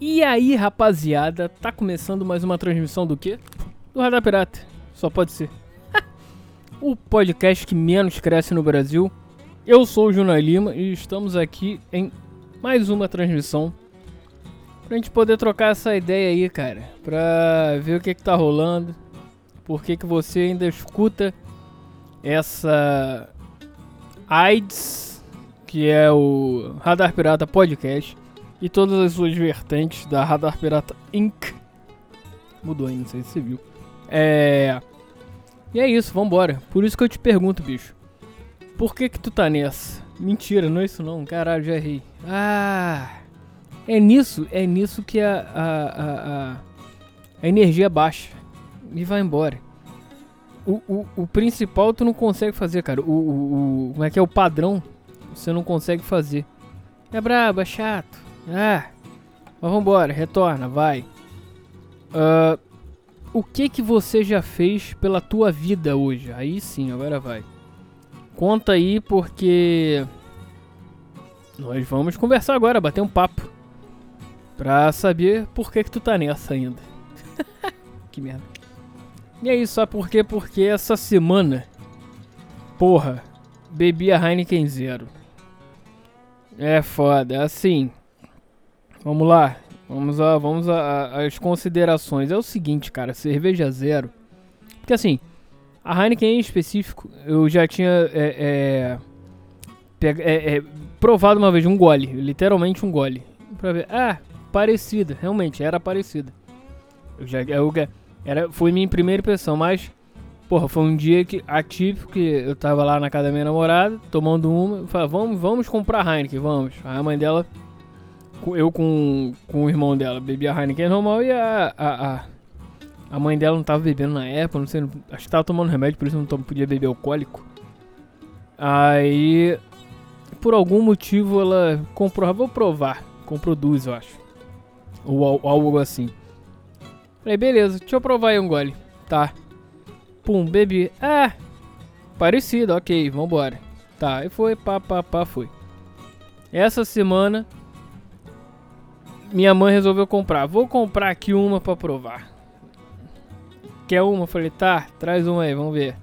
E aí, rapaziada, tá começando mais uma transmissão do quê? Do Radar Pirata. Só pode ser. o podcast que menos cresce no Brasil. Eu sou o Juna Lima e estamos aqui em mais uma transmissão pra gente poder trocar essa ideia aí, cara. Pra ver o que que tá rolando. Por que que você ainda escuta essa AIDS, que é o Radar Pirata Podcast e todas as suas vertentes da Radar Pirata Inc. Mudou aí, não sei se você viu. É. E é isso, vambora. Por isso que eu te pergunto, bicho. Por que que tu tá nessa? Mentira, não é isso não. Caralho, já errei. Ah. É nisso, é nisso que a, a, a, a, energia baixa. E vai embora. O, o, o principal tu não consegue fazer, cara. O, o, o, Como é que é? O padrão você não consegue fazer. É brabo, é chato. Ah, mas vambora, retorna, vai. Uh, o que que você já fez pela tua vida hoje? Aí sim, agora vai. Conta aí porque nós vamos conversar agora, bater um papo. Pra saber por que que tu tá nessa ainda. que merda. E isso, sabe por quê? Porque essa semana, porra, bebi a Heineken Zero. É foda, assim. Vamos lá. Vamos a, vamos às considerações. É o seguinte, cara, cerveja zero. Porque assim, a Heineken em específico, eu já tinha é, é, é, é, provado uma vez um gole, literalmente um gole. Pra ver. Ah, parecida, realmente, era parecida. Eu já, eu, era, foi minha primeira impressão, mas, porra, foi um dia que, atípico que eu tava lá na casa da minha namorada, tomando uma, eu falei, vamos, vamos comprar Heineken, vamos. Aí a mãe dela eu com, com o irmão dela bebia Heineken normal e a, a, a, a, mãe dela não tava bebendo na época, não sei, acho que tava tomando remédio, por isso não podia beber alcoólico. Aí, por algum motivo, ela comprou, vou provar, comprou duas, eu acho. Ou algo assim. Falei, beleza, deixa eu provar aí um gole. Tá. Pum, bebi. Ah, parecido, ok, vambora. Tá, e foi, pá, pá, pá, foi. Essa semana minha mãe resolveu comprar. Vou comprar aqui uma pra provar. Quer uma? Falei, tá, traz uma aí, vamos ver.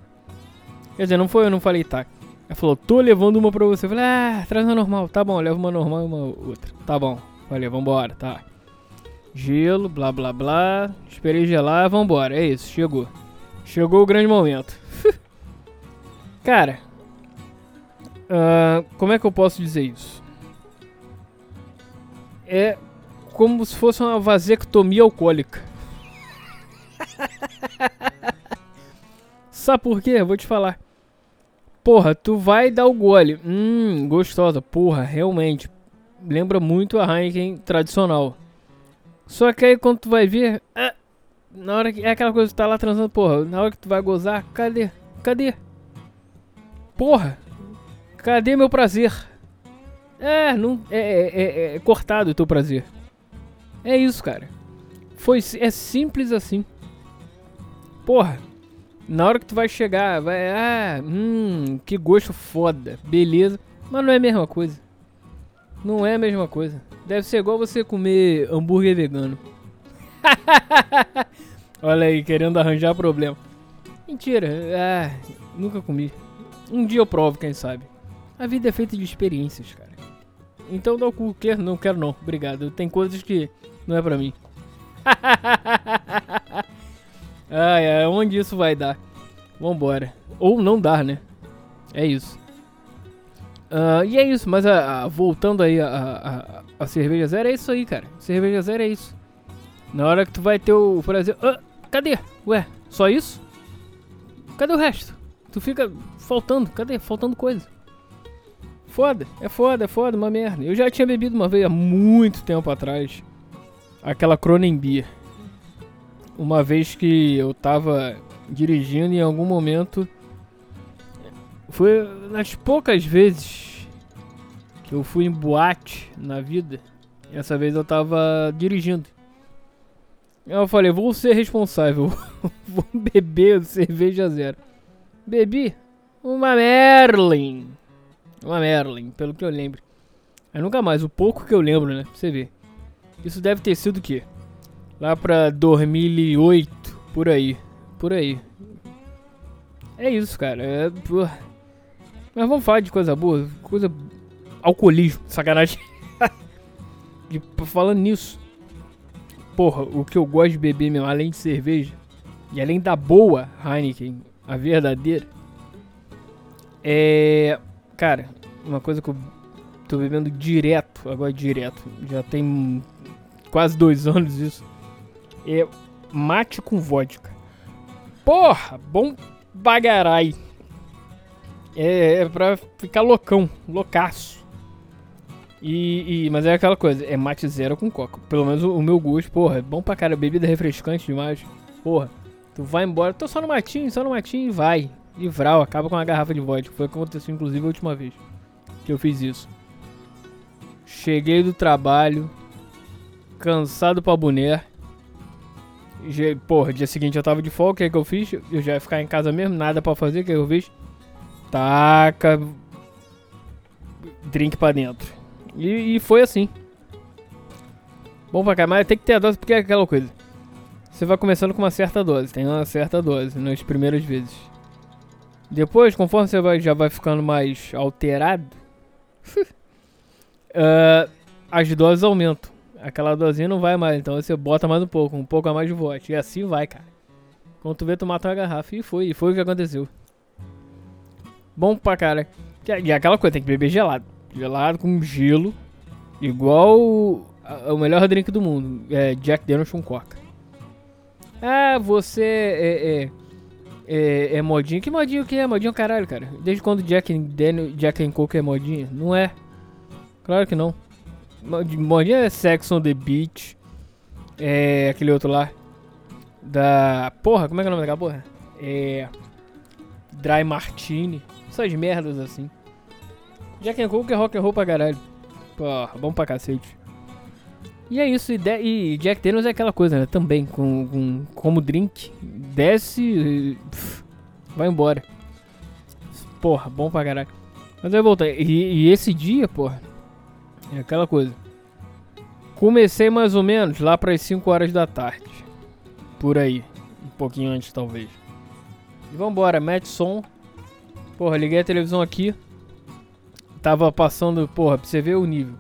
Quer dizer, não foi eu, não falei, tá. Ela falou, tô levando uma pra você. falei, ah, traz uma normal. Tá bom, leva uma normal e uma outra. Tá bom. Falei, vambora, tá. Gelo, blá blá blá. Esperei gelar, vambora. É isso, chegou. Chegou o grande momento. Cara, uh, como é que eu posso dizer isso? É como se fosse uma vasectomia alcoólica. Sabe por quê? Vou te falar. Porra, tu vai dar o gole. Hum, gostosa. Porra, realmente. Lembra muito a Heineken tradicional. Só que aí quando tu vai ver. É, na hora que. É aquela coisa que tu tá lá transando, porra. Na hora que tu vai gozar, cadê? Cadê? Porra! Cadê meu prazer? É, não, é, é, é, é cortado o teu prazer. É isso, cara. Foi, é simples assim. Porra, na hora que tu vai chegar, vai, ah, hum, que gosto foda, beleza. Mas não é a mesma coisa. Não é a mesma coisa. Deve ser igual você comer hambúrguer vegano. Olha aí, querendo arranjar problema. Mentira, ah, nunca comi. Um dia eu provo, quem sabe. A vida é feita de experiências, cara. Então dá o cu, quer? Não quero não, obrigado. Tem coisas que não é pra mim. Ai, ai, onde isso vai dar? Vambora. Ou não dar, né? É isso. Uh, e é isso, mas a, a, voltando aí a, a, a, cerveja zero, é isso aí, cara. Cerveja zero é isso. Na hora que tu vai ter o prazer. Ah, cadê? Ué, só isso? Cadê o resto? Tu fica faltando, cadê? Faltando coisa. Foda, é foda, é foda, uma merda. Eu já tinha bebido uma vez há muito tempo atrás aquela Cronenbeer. Uma vez que eu tava dirigindo em algum momento. Foi nas poucas vezes que eu fui em boate na vida. Essa vez eu tava dirigindo. Eu falei, vou ser responsável. vou beber cerveja zero. Bebi uma Merlin. Uma Merlin, pelo que eu lembro. É nunca mais, o pouco que eu lembro, né? Pra você ver. Isso deve ter sido o quê? Lá pra 2008, por aí. Por aí. É isso, cara. É. Mas vamos falar de coisa boa. Coisa. Alcoolismo. Sacanagem. e, falando nisso. Porra, o que eu gosto de beber mesmo, além de cerveja. E além da boa Heineken, a verdadeira. É. Cara, uma coisa que eu tô bebendo direto, agora direto. Já tem quase dois anos isso. É mate com vodka. Porra, bom bagarai. É, é pra ficar loucão, loucaço. E, e, mas é aquela coisa, é mate zero com coca. Pelo menos o, o meu gosto, porra, é bom pra cara, bebida refrescante demais. Porra, tu vai embora, tô só no matinho, só no matinho e vai. E vral, acaba com uma garrafa de vodka. Foi o que aconteceu inclusive a última vez que eu fiz isso. Cheguei do trabalho, cansado pra boné. Porra, dia seguinte eu tava de folga, o que, é que eu fiz? Eu já ia ficar em casa mesmo, nada pra fazer, o que, é que eu fiz? Taca. Drink pra dentro. E, e foi assim. Bom pra cá, mas tem que ter a dose porque é aquela coisa. Você vai começando com uma certa dose, tem uma certa dose nas primeiras vezes. Depois, conforme você vai, já vai ficando mais alterado, uh, as doses aumentam. Aquela dosinha não vai mais, então você bota mais um pouco, um pouco a mais de vodka. E assim vai, cara. Quando tu vê, tu mata uma garrafa. E foi, e foi o que aconteceu. Bom pra cara. E aquela coisa, tem que beber gelado. Gelado com gelo. Igual o, o melhor drink do mundo. É Jack Daniels com coca. Ah, você é, é, é, é modinho. Que modinho que é? Modinho caralho, cara. Desde quando Jack Daniel, Jack and Coke é modinho? Não é. Claro que não. Modinha é Sex on the Beach. É aquele outro lá. Da. Porra, como é que é o nome daquela porra? É. Dry Martini. Essas merdas assim. Jack and Coke é rock and roll pra caralho. Porra, bom pra cacete. E é isso, e, de, e Jack Daniels é aquela coisa, né? Também, com, com como drink. Desce. Pff, vai embora. Porra, bom pra caralho. Mas eu voltei. E, e esse dia, porra. É aquela coisa. Comecei mais ou menos lá para as 5 horas da tarde. Por aí. Um pouquinho antes, talvez. E vambora, mete som. Porra, liguei a televisão aqui. Tava passando, porra, pra você ver o nível.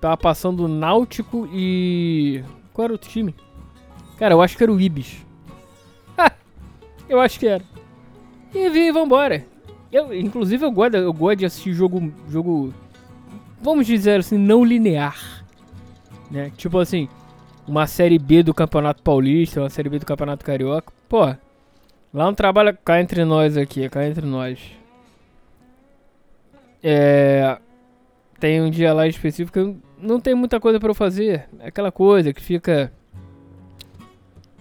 Tava passando Náutico e. Qual era o time? Cara, eu acho que era o Ibis. eu acho que era. E vi, vambora. Eu, inclusive, eu gosto, eu gosto de assistir jogo, jogo vamos dizer assim, não linear. Né? Tipo assim, uma série B do Campeonato Paulista, uma série B do Campeonato Carioca. Pô, lá não trabalha cá entre nós aqui, cá entre nós. É. Tem um dia lá específico que não tem muita coisa para eu fazer. É aquela coisa que fica.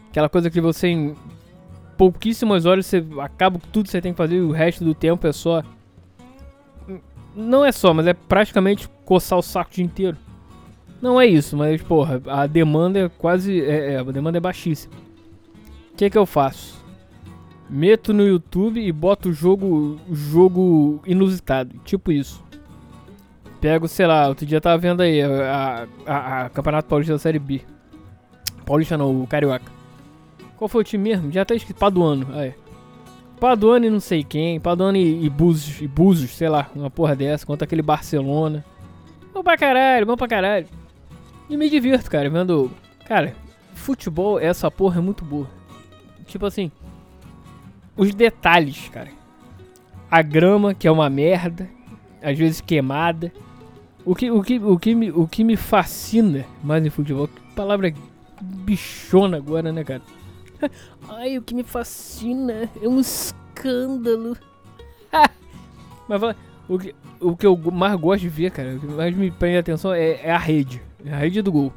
Aquela coisa que você em pouquíssimas horas você acaba tudo que você tem que fazer e o resto do tempo é só não é só, mas é praticamente coçar o saco o dia inteiro. Não é isso, mas porra, a demanda é quase. É, é, a demanda é baixíssima. O que, que eu faço? Meto no YouTube e boto jogo, jogo inusitado, tipo isso. Pego, sei lá, outro dia tava vendo aí a, a, a Campeonato Paulista da Série B. Paulista não, o Carioca. Qual foi o time mesmo? Já tá escrito Paduano. Aí. Paduano e não sei quem, Paduano e, e Búzios, e Búzios, sei lá, uma porra dessa, contra aquele Barcelona. Bom pra caralho, bom pra caralho. E me divirto, cara, vendo. Cara, futebol, essa porra é muito boa. Tipo assim, os detalhes, cara. A grama, que é uma merda, às vezes queimada. O que, o que, o que, me, o que me fascina mais em futebol, que palavra bichona agora, né, cara? Ai, o que me fascina é um escândalo. Mas o que, o que eu mais gosto de ver, cara, o que mais me prende atenção é, é, a rede. É a rede do gol.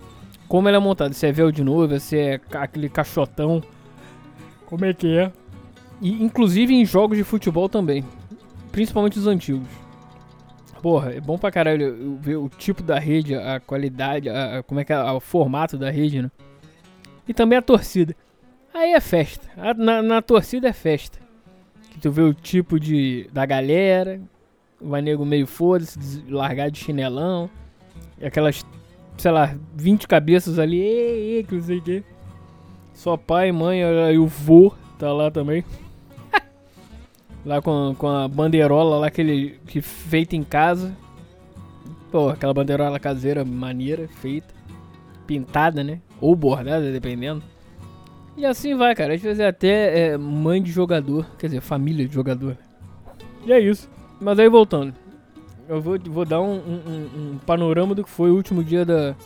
Como ela é montada, se é véu de novo, se é aquele caixotão. Como é que é? E inclusive em jogos de futebol também. Principalmente os antigos. Porra, é bom pra caralho ver o tipo da rede, a qualidade, a, como é que é o formato da rede, né? E também a torcida. Aí é festa. Na, na torcida é festa. Que tu vê o tipo de da galera, vai nego meio foda-se, largar de chinelão, e aquelas sei lá, 20 cabeças ali, ei, ei, que não sei o que. Só pai, mãe e o vô tá lá também. lá com, com a bandeirola lá aquele que feita em casa. Pô, aquela bandeirola caseira maneira, feita. Pintada, né? Ou bordada, dependendo. E assim vai, cara. Às vezes é até é, mãe de jogador. Quer dizer, família de jogador. E é isso. Mas aí voltando. Eu vou, vou dar um, um, um panorama do que foi o último dia da,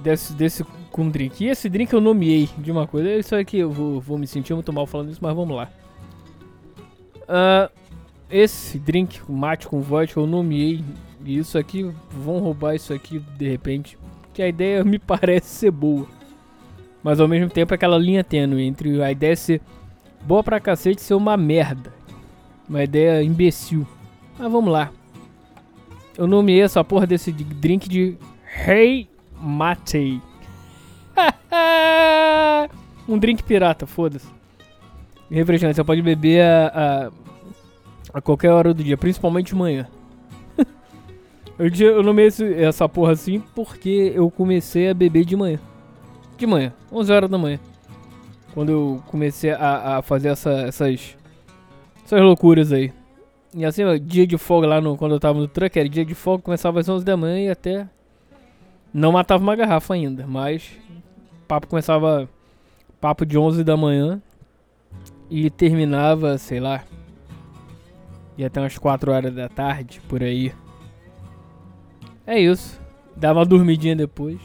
desse, desse com drink. E esse drink eu nomeei de uma coisa. É isso aqui eu vou, vou me sentir muito mal falando isso, mas vamos lá. Uh, esse drink, mate com vodka, eu nomeei. E isso aqui, vão roubar isso aqui de repente. Que a ideia me parece ser boa. Mas ao mesmo tempo é aquela linha tênue entre a ideia ser boa pra cacete ser uma merda. Uma ideia imbecil. Mas vamos lá. Eu nomeei essa porra desse drink de Hey Mate. um drink pirata, foda-se. Refrescante, você pode beber a, a, a, qualquer hora do dia, principalmente de manhã. eu, nomeei essa porra assim porque eu comecei a beber de manhã. De manhã, 11 horas da manhã. Quando eu comecei a, a fazer essa, essas, essas loucuras aí. E assim, dia de folga lá no, quando eu tava no truck, era dia de folga, começava às 11 da manhã e até. Não matava uma garrafa ainda, mas. Papo começava. Papo de 11 da manhã. E terminava, sei lá. Ia até umas 4 horas da tarde, por aí. É isso. Dava uma dormidinha depois.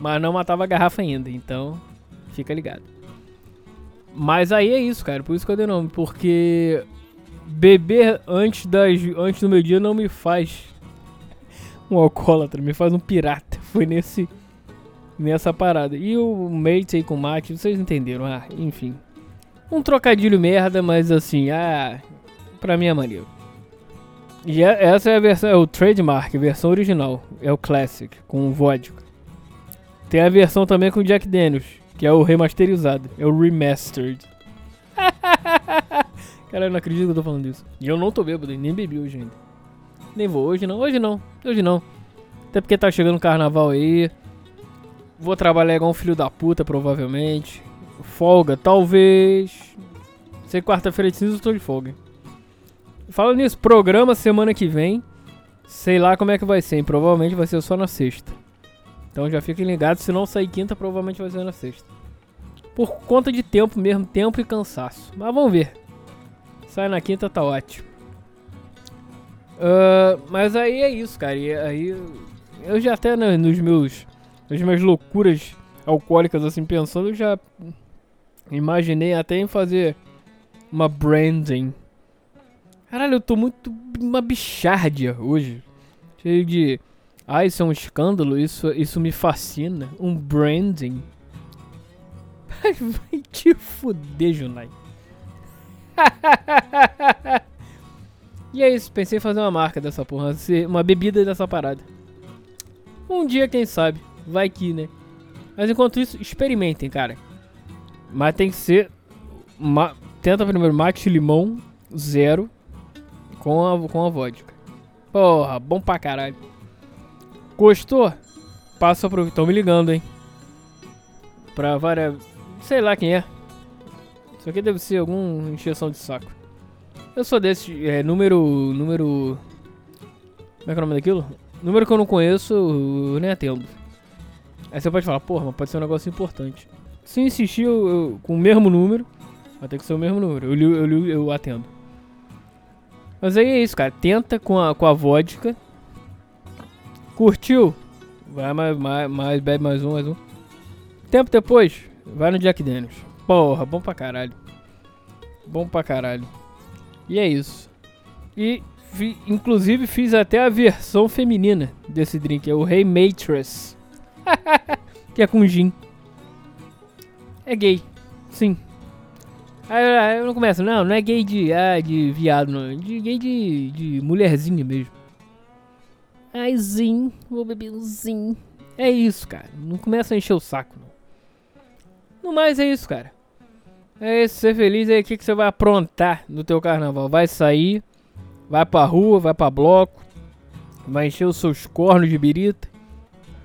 Mas não matava a garrafa ainda, então. Fica ligado. Mas aí é isso, cara. Por isso que eu dei nome. Porque beber antes, das, antes do meu dia não me faz um alcoólatra, me faz um pirata. Foi nesse nessa parada. E o mate aí com mate, vocês entenderam? Ah, enfim. Um trocadilho merda, mas assim, ah, pra mim é maneiro. E é, essa é a versão, é o trademark, versão original, é o classic, com vodka. Tem a versão também com Jack Daniels, que é o remasterizado, é o remastered. Cara, eu não acredito que eu tô falando isso. E eu não tô bêbado, nem bebi hoje ainda. Nem vou, hoje não, hoje não, hoje não. Até porque tá chegando o carnaval aí. Vou trabalhar igual um filho da puta, provavelmente. Folga, talvez. Sei quarta-feira de cinza eu tô de folga. Falando nisso, programa semana que vem. Sei lá como é que vai ser, hein? Provavelmente vai ser só na sexta. Então já fiquem ligados, se não sair quinta, provavelmente vai ser na sexta. Por conta de tempo mesmo, tempo e cansaço. Mas vamos ver. Sai na quinta, tá ótimo. Uh, mas aí é isso, cara. E aí eu já até né, nos meus nas minhas loucuras alcoólicas assim pensando, eu já imaginei até em fazer uma branding. Caralho, eu tô muito uma bichardia hoje. Cheio de ah, isso é um escândalo, isso isso me fascina, um branding. Vai te fuder, Junai. e é isso, pensei em fazer uma marca dessa porra, uma bebida dessa parada. Um dia, quem sabe, vai que, né? Mas enquanto isso, experimentem, cara. Mas tem que ser. Ma tenta primeiro mate limão zero com a, com a vodka. Porra, bom pra caralho. Gostou? Passa pro. Tão me ligando, hein? Pra várias. Sei lá quem é. Isso aqui deve ser algum encheção de saco. Eu sou desse, é, número, número... Como é que é o nome daquilo? Número que eu não conheço, eu nem atendo. Aí você pode falar, porra, mas pode ser um negócio importante. Se insistir eu, eu, com o mesmo número, vai ter que ser o mesmo número. Eu, eu, li, eu atendo. Mas aí é isso, cara. Tenta com a, com a vodka. Curtiu? Vai mais, mais, mais, bebe mais um, mais um. Tempo depois, vai no Jack Daniels. Porra, bom pra caralho. Bom pra caralho. E é isso. E, fi, inclusive, fiz até a versão feminina desse drink. É o Rei hey que é com gin. É gay. Sim. Aí eu não começo, não, não é gay de, ah, de viado, não. É de gay de, de mulherzinha mesmo. Ai, zin, vou beber um. É isso, cara. Não começa a encher o saco, não. No mais é isso, cara. É isso, ser feliz aí, o que, que você vai aprontar no teu carnaval? Vai sair, vai pra rua, vai pra bloco, vai encher os seus cornos de birita,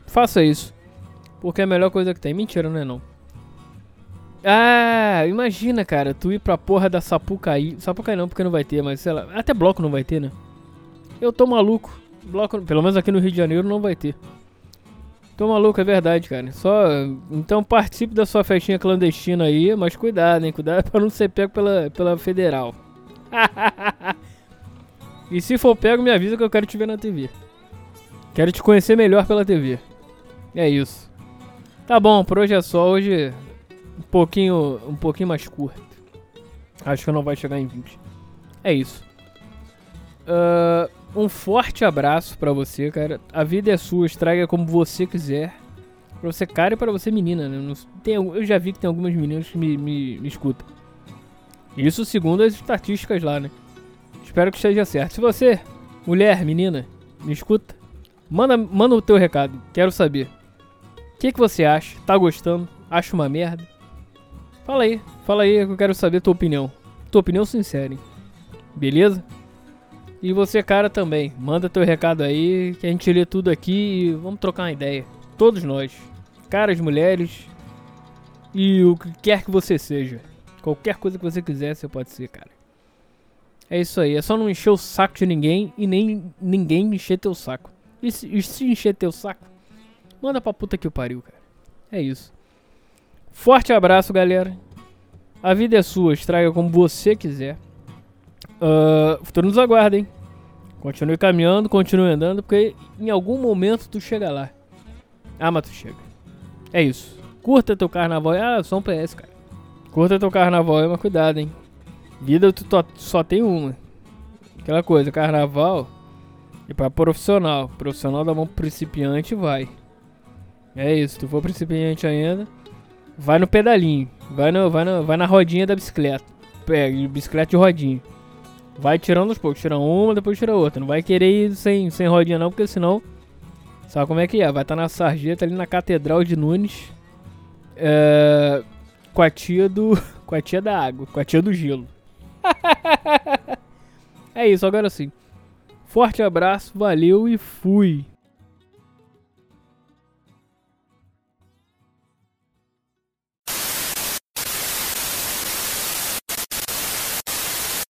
faça isso. Porque é a melhor coisa que tem. Mentira, não é não. Ah, imagina, cara, tu ir pra porra da Sapucaí. Sapucaí não, porque não vai ter, mas sei lá. Até bloco não vai ter, né? Eu tô maluco. Bloco, pelo menos aqui no Rio de Janeiro, não vai ter. Tô maluco, é verdade, cara. Só. Então participe da sua festinha clandestina aí, mas cuidado, hein? Cuidado pra não ser pego pela, pela federal. e se for pego, me avisa que eu quero te ver na TV. Quero te conhecer melhor pela TV. É isso. Tá bom, por hoje é só. Hoje um pouquinho, um pouquinho mais curto. Acho que não vai chegar em 20. É isso. Uh, um forte abraço para você, cara. A vida é sua, estraga como você quiser. Pra você, cara, e pra você, menina, né? Tem, eu já vi que tem algumas meninas que me, me, me escutam. Isso segundo as estatísticas lá, né? Espero que esteja certo. Se você, mulher, menina, me escuta, manda, manda o teu recado. Quero saber. O que, que você acha? Tá gostando? Acha uma merda? Fala aí, fala aí que eu quero saber a tua opinião. Tua opinião sincera, hein? Beleza? E você, cara, também. Manda teu recado aí, que a gente lê tudo aqui e vamos trocar uma ideia. Todos nós. Caras, mulheres e o que quer que você seja. Qualquer coisa que você quiser, você pode ser, cara. É isso aí. É só não encher o saco de ninguém e nem ninguém encher teu saco. E se, e se encher teu saco, manda pra puta que o pariu, cara. É isso. Forte abraço, galera. A vida é sua, estraga como você quiser. Uh, o futuro nos aguarda, hein? Continue caminhando, continue andando, porque em algum momento tu chega lá. Ah, mas tu chega. É isso. Curta teu carnaval. Ah, só um PS, cara. Curta teu carnaval, mas cuidado, hein? Vida tu só tem uma. Aquela coisa, carnaval e para profissional. Profissional da mão principiante vai. É isso, tu for principiante ainda, vai no pedalinho. Vai, no, vai, no, vai na rodinha da bicicleta. Pega, bicicleta de rodinha. Vai tirando aos poucos. Tira uma, depois tira outra. Não vai querer ir sem, sem rodinha não, porque senão... Sabe como é que é? Vai estar tá na sarjeta ali na Catedral de Nunes. É, com a tia do... Com a tia da água. Com a tia do gelo. é isso, agora sim. Forte abraço, valeu e fui.